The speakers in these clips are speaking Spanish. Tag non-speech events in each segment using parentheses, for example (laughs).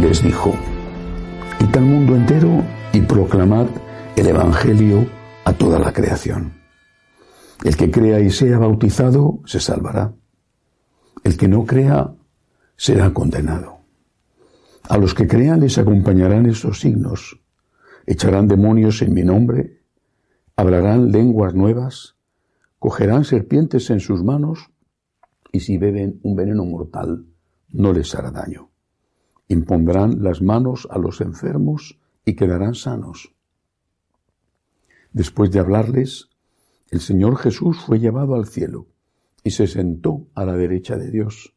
les dijo, Id al mundo entero y proclamad el Evangelio a toda la creación. El que crea y sea bautizado se salvará. El que no crea será condenado. A los que crean les acompañarán esos signos. Echarán demonios en mi nombre, hablarán lenguas nuevas, cogerán serpientes en sus manos y si beben un veneno mortal no les hará daño. Impondrán las manos a los enfermos y quedarán sanos. Después de hablarles, el Señor Jesús fue llevado al cielo y se sentó a la derecha de Dios.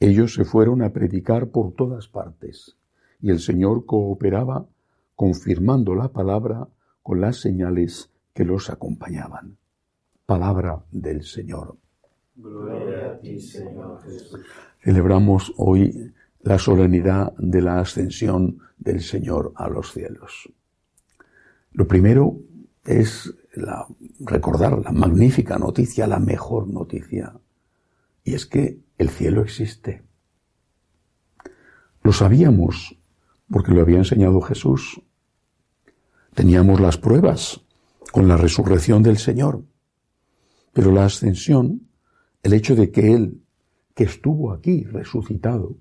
Ellos se fueron a predicar por todas partes y el Señor cooperaba confirmando la palabra con las señales que los acompañaban. Palabra del Señor. Gloria a ti, Señor Jesús. Celebramos hoy la solemnidad de la ascensión del Señor a los cielos. Lo primero es recordar la magnífica noticia, la mejor noticia, y es que el cielo existe. Lo sabíamos porque lo había enseñado Jesús. Teníamos las pruebas con la resurrección del Señor. Pero la ascensión, el hecho de que Él, que estuvo aquí resucitado,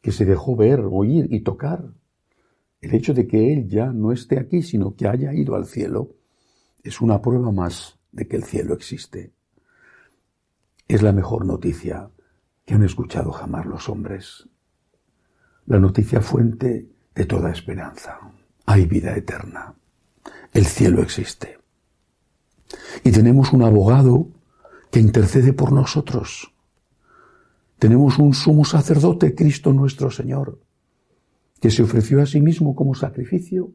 que se dejó ver, oír y tocar, el hecho de que Él ya no esté aquí, sino que haya ido al cielo, es una prueba más de que el cielo existe. Es la mejor noticia que han escuchado jamás los hombres. La noticia fuente de toda esperanza. Hay vida eterna. El cielo existe. Y tenemos un abogado que intercede por nosotros. Tenemos un sumo sacerdote, Cristo nuestro Señor, que se ofreció a sí mismo como sacrificio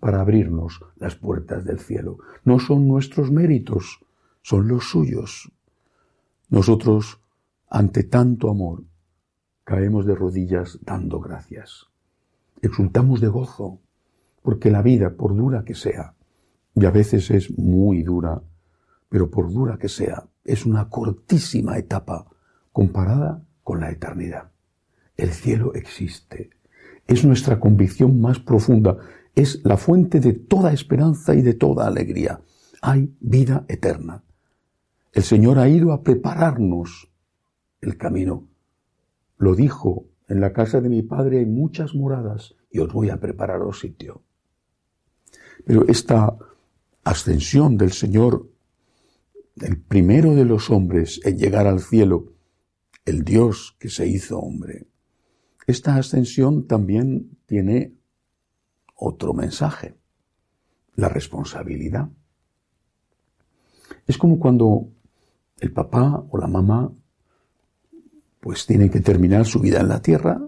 para abrirnos las puertas del cielo. No son nuestros méritos, son los suyos. Nosotros, ante tanto amor, caemos de rodillas dando gracias. Exultamos de gozo, porque la vida, por dura que sea, y a veces es muy dura, pero por dura que sea, es una cortísima etapa comparada con la eternidad. El cielo existe. Es nuestra convicción más profunda es la fuente de toda esperanza y de toda alegría. Hay vida eterna. El Señor ha ido a prepararnos el camino. Lo dijo, en la casa de mi Padre hay muchas moradas y os voy a prepararos sitio. Pero esta ascensión del Señor, el primero de los hombres en llegar al cielo, el Dios que se hizo hombre, esta ascensión también tiene otro mensaje, la responsabilidad. Es como cuando el papá o la mamá pues tienen que terminar su vida en la tierra,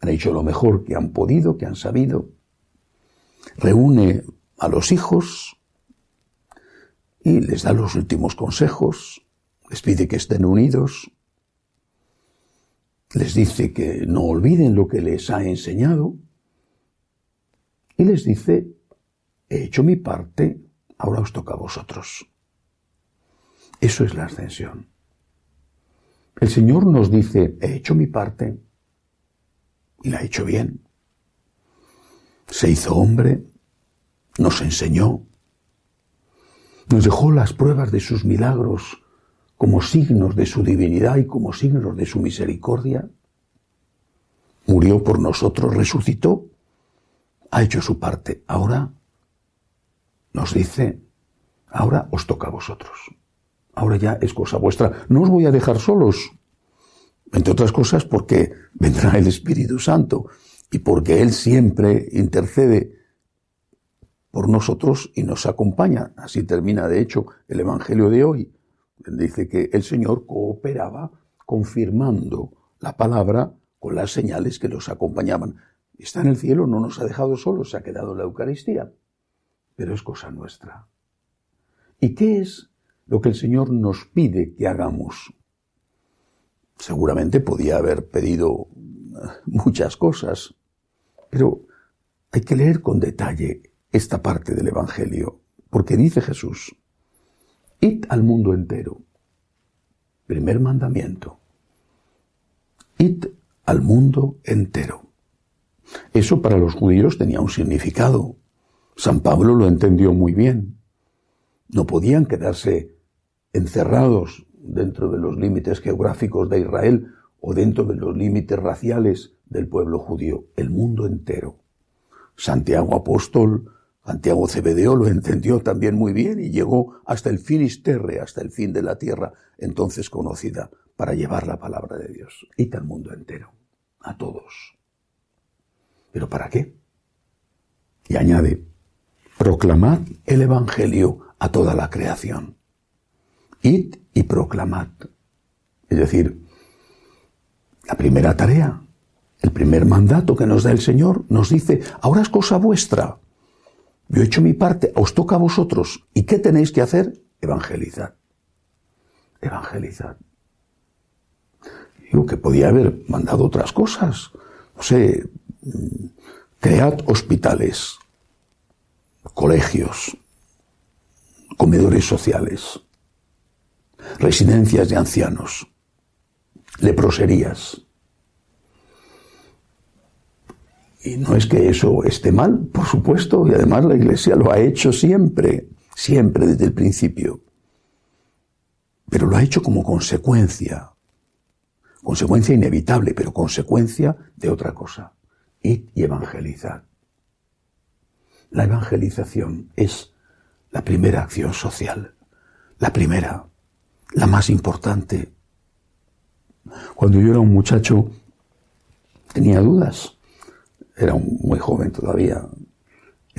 han hecho lo mejor que han podido, que han sabido, reúne a los hijos y les da los últimos consejos, les pide que estén unidos, les dice que no olviden lo que les ha enseñado y les dice, he hecho mi parte, ahora os toca a vosotros. Eso es la ascensión. El Señor nos dice, he hecho mi parte y la he hecho bien. Se hizo hombre, nos enseñó, nos dejó las pruebas de sus milagros como signos de su divinidad y como signos de su misericordia. Murió por nosotros, resucitó, ha hecho su parte. Ahora nos dice, ahora os toca a vosotros. Ahora ya es cosa vuestra. No os voy a dejar solos. Entre otras cosas porque vendrá el Espíritu Santo y porque Él siempre intercede por nosotros y nos acompaña. Así termina, de hecho, el Evangelio de hoy dice que el Señor cooperaba confirmando la palabra con las señales que los acompañaban. Está en el cielo, no nos ha dejado solos, se ha quedado la Eucaristía, pero es cosa nuestra. ¿Y qué es lo que el Señor nos pide que hagamos? Seguramente podía haber pedido eh, muchas cosas, pero hay que leer con detalle esta parte del Evangelio, porque dice Jesús, Id al mundo entero. Primer mandamiento. Id al mundo entero. Eso para los judíos tenía un significado. San Pablo lo entendió muy bien. No podían quedarse encerrados dentro de los límites geográficos de Israel o dentro de los límites raciales del pueblo judío, el mundo entero. Santiago Apóstol, Santiago Cebedeo lo entendió también muy bien y llegó hasta el Finisterre, hasta el fin de la tierra, entonces conocida, para llevar la palabra de Dios. Y al mundo entero, a todos. ¿Pero para qué? Y añade, proclamad el Evangelio a toda la creación. Id y proclamad. Es decir, la primera tarea, el primer mandato que nos da el Señor, nos dice, ahora es cosa vuestra. Yo he hecho mi parte, os toca a vosotros. ¿Y qué tenéis que hacer? Evangelizar. Evangelizar. Digo que podía haber mandado otras cosas. No sé, cread hospitales, colegios, comedores sociales, residencias de ancianos, leproserías. Y no es que eso esté mal, por supuesto, y además la Iglesia lo ha hecho siempre, siempre desde el principio. Pero lo ha hecho como consecuencia, consecuencia inevitable, pero consecuencia de otra cosa. Id y evangelizar. La evangelización es la primera acción social, la primera, la más importante. Cuando yo era un muchacho, tenía dudas. Era muy joven todavía.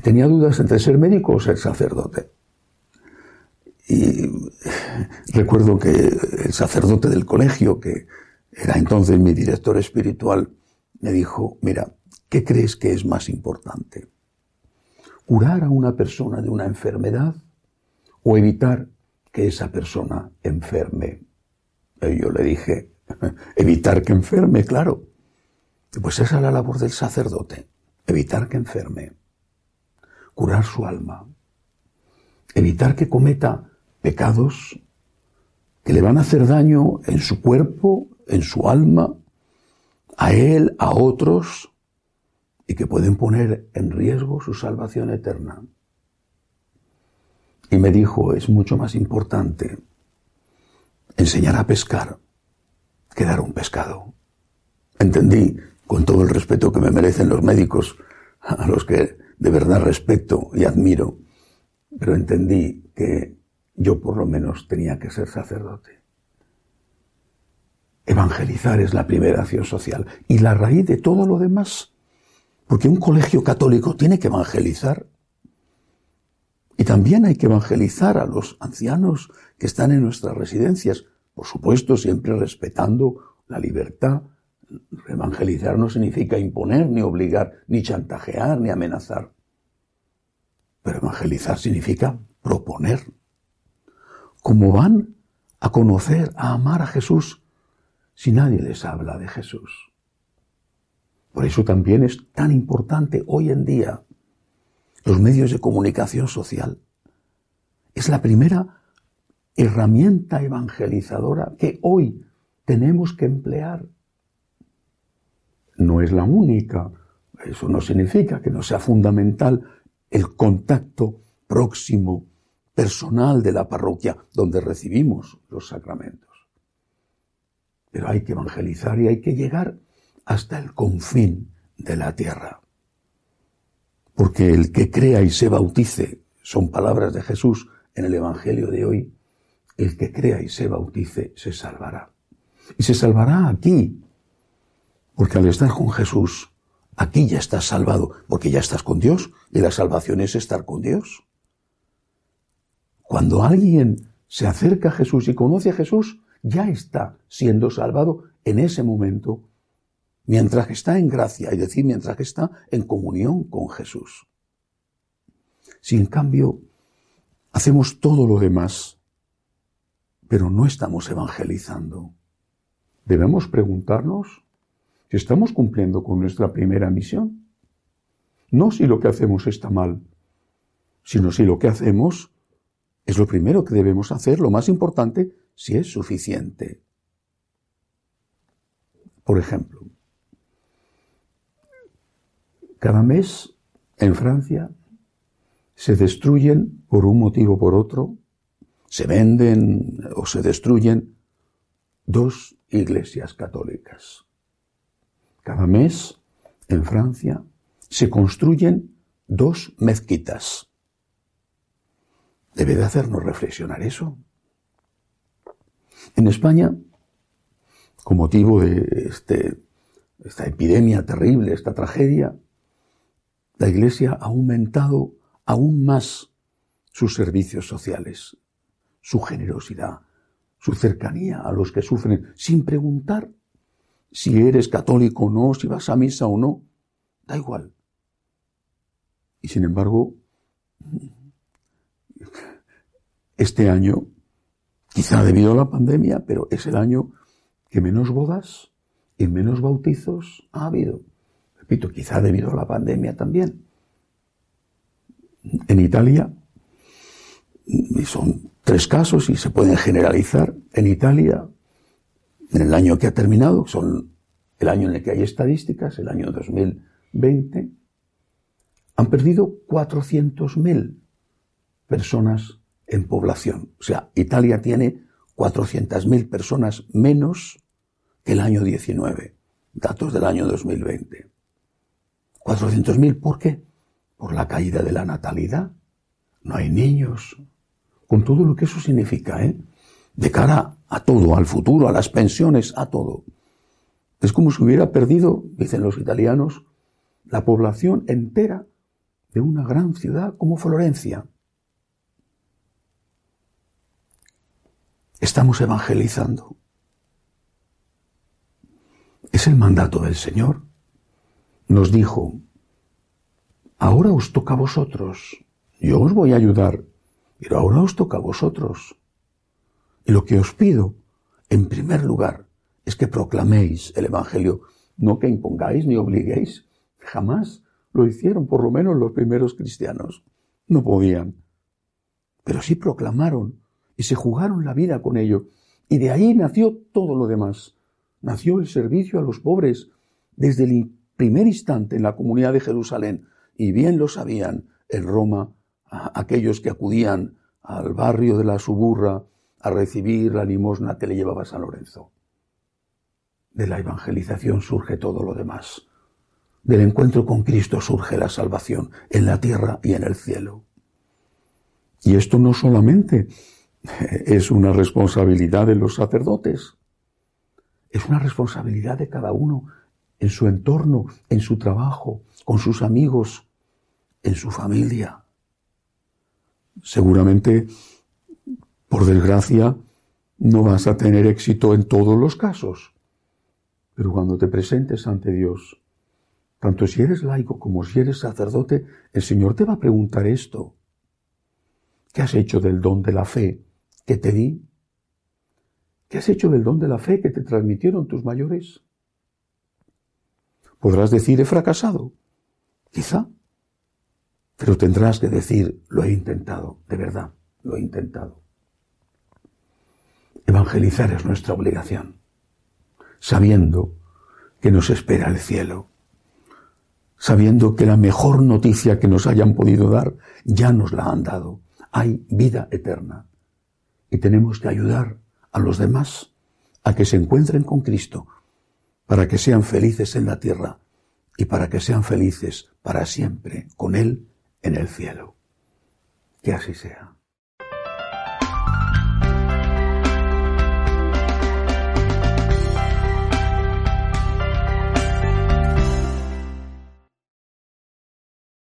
Tenía dudas entre ser médico o ser sacerdote. Y (sighs) recuerdo que el sacerdote del colegio, que era entonces mi director espiritual, me dijo, mira, ¿qué crees que es más importante? ¿Curar a una persona de una enfermedad o evitar que esa persona enferme. Y yo le dije, (laughs) evitar que enferme, claro. Pues esa es la labor del sacerdote, evitar que enferme, curar su alma, evitar que cometa pecados que le van a hacer daño en su cuerpo, en su alma, a él, a otros, y que pueden poner en riesgo su salvación eterna. Y me dijo, es mucho más importante enseñar a pescar que dar un pescado. Entendí, con todo el respeto que me merecen los médicos, a los que de verdad respeto y admiro, pero entendí que yo por lo menos tenía que ser sacerdote. Evangelizar es la primera acción social y la raíz de todo lo demás, porque un colegio católico tiene que evangelizar y también hay que evangelizar a los ancianos que están en nuestras residencias, por supuesto siempre respetando la libertad. Evangelizar no significa imponer, ni obligar, ni chantajear, ni amenazar. Pero evangelizar significa proponer. ¿Cómo van a conocer, a amar a Jesús si nadie les habla de Jesús? Por eso también es tan importante hoy en día los medios de comunicación social. Es la primera herramienta evangelizadora que hoy tenemos que emplear. No es la única. Eso no significa que no sea fundamental el contacto próximo, personal de la parroquia donde recibimos los sacramentos. Pero hay que evangelizar y hay que llegar hasta el confín de la tierra. Porque el que crea y se bautice, son palabras de Jesús en el Evangelio de hoy, el que crea y se bautice se salvará. Y se salvará aquí, porque al estar con Jesús, aquí ya estás salvado, porque ya estás con Dios, y la salvación es estar con Dios. Cuando alguien se acerca a Jesús y conoce a Jesús, ya está siendo salvado en ese momento mientras que está en gracia, es decir, mientras que está en comunión con Jesús. Si en cambio hacemos todo lo demás, pero no estamos evangelizando, debemos preguntarnos si estamos cumpliendo con nuestra primera misión. No si lo que hacemos está mal, sino si lo que hacemos es lo primero que debemos hacer, lo más importante, si es suficiente. Por ejemplo, Cada mes en Francia se destruyen por un motivo o por otro, se venden o se destruyen dos iglesias católicas. Cada mes en Francia se construyen dos mezquitas. Debe de hacernos reflexionar eso. En España, con motivo de este, esta epidemia terrible, esta tragedia, la Iglesia ha aumentado aún más sus servicios sociales, su generosidad, su cercanía a los que sufren, sin preguntar si eres católico o no, si vas a misa o no, da igual. Y sin embargo, este año, quizá debido a la pandemia, pero es el año que menos bodas y menos bautizos ha habido. Repito, quizá debido a la pandemia también. En Italia, son tres casos y se pueden generalizar, en Italia, en el año que ha terminado, son el año en el que hay estadísticas, el año 2020, han perdido 400.000 personas en población. O sea, Italia tiene 400.000 personas menos que el año 19, datos del año 2020. 400.000, ¿por qué? Por la caída de la natalidad. No hay niños. Con todo lo que eso significa, ¿eh? De cara a todo, al futuro, a las pensiones, a todo. Es como si hubiera perdido, dicen los italianos, la población entera de una gran ciudad como Florencia. Estamos evangelizando. Es el mandato del Señor. Nos dijo, ahora os toca a vosotros, yo os voy a ayudar, pero ahora os toca a vosotros. Lo que os pido, en primer lugar, es que proclaméis el Evangelio, no que impongáis ni obliguéis. Jamás lo hicieron, por lo menos los primeros cristianos. No podían. Pero sí proclamaron y se jugaron la vida con ello. Y de ahí nació todo lo demás. Nació el servicio a los pobres desde el primer instante en la comunidad de Jerusalén. Y bien lo sabían en Roma aquellos que acudían al barrio de la Suburra a recibir la limosna que le llevaba San Lorenzo. De la evangelización surge todo lo demás. Del encuentro con Cristo surge la salvación en la tierra y en el cielo. Y esto no solamente (laughs) es una responsabilidad de los sacerdotes, es una responsabilidad de cada uno en su entorno, en su trabajo, con sus amigos, en su familia. Seguramente, por desgracia, no vas a tener éxito en todos los casos, pero cuando te presentes ante Dios, tanto si eres laico como si eres sacerdote, el Señor te va a preguntar esto. ¿Qué has hecho del don de la fe que te di? ¿Qué has hecho del don de la fe que te transmitieron tus mayores? Podrás decir he fracasado, quizá, pero tendrás que decir lo he intentado, de verdad, lo he intentado. Evangelizar es nuestra obligación, sabiendo que nos espera el cielo, sabiendo que la mejor noticia que nos hayan podido dar ya nos la han dado. Hay vida eterna y tenemos que ayudar a los demás a que se encuentren con Cristo, para que sean felices en la tierra y para que sean felices para siempre con Él en el cielo. Que así sea.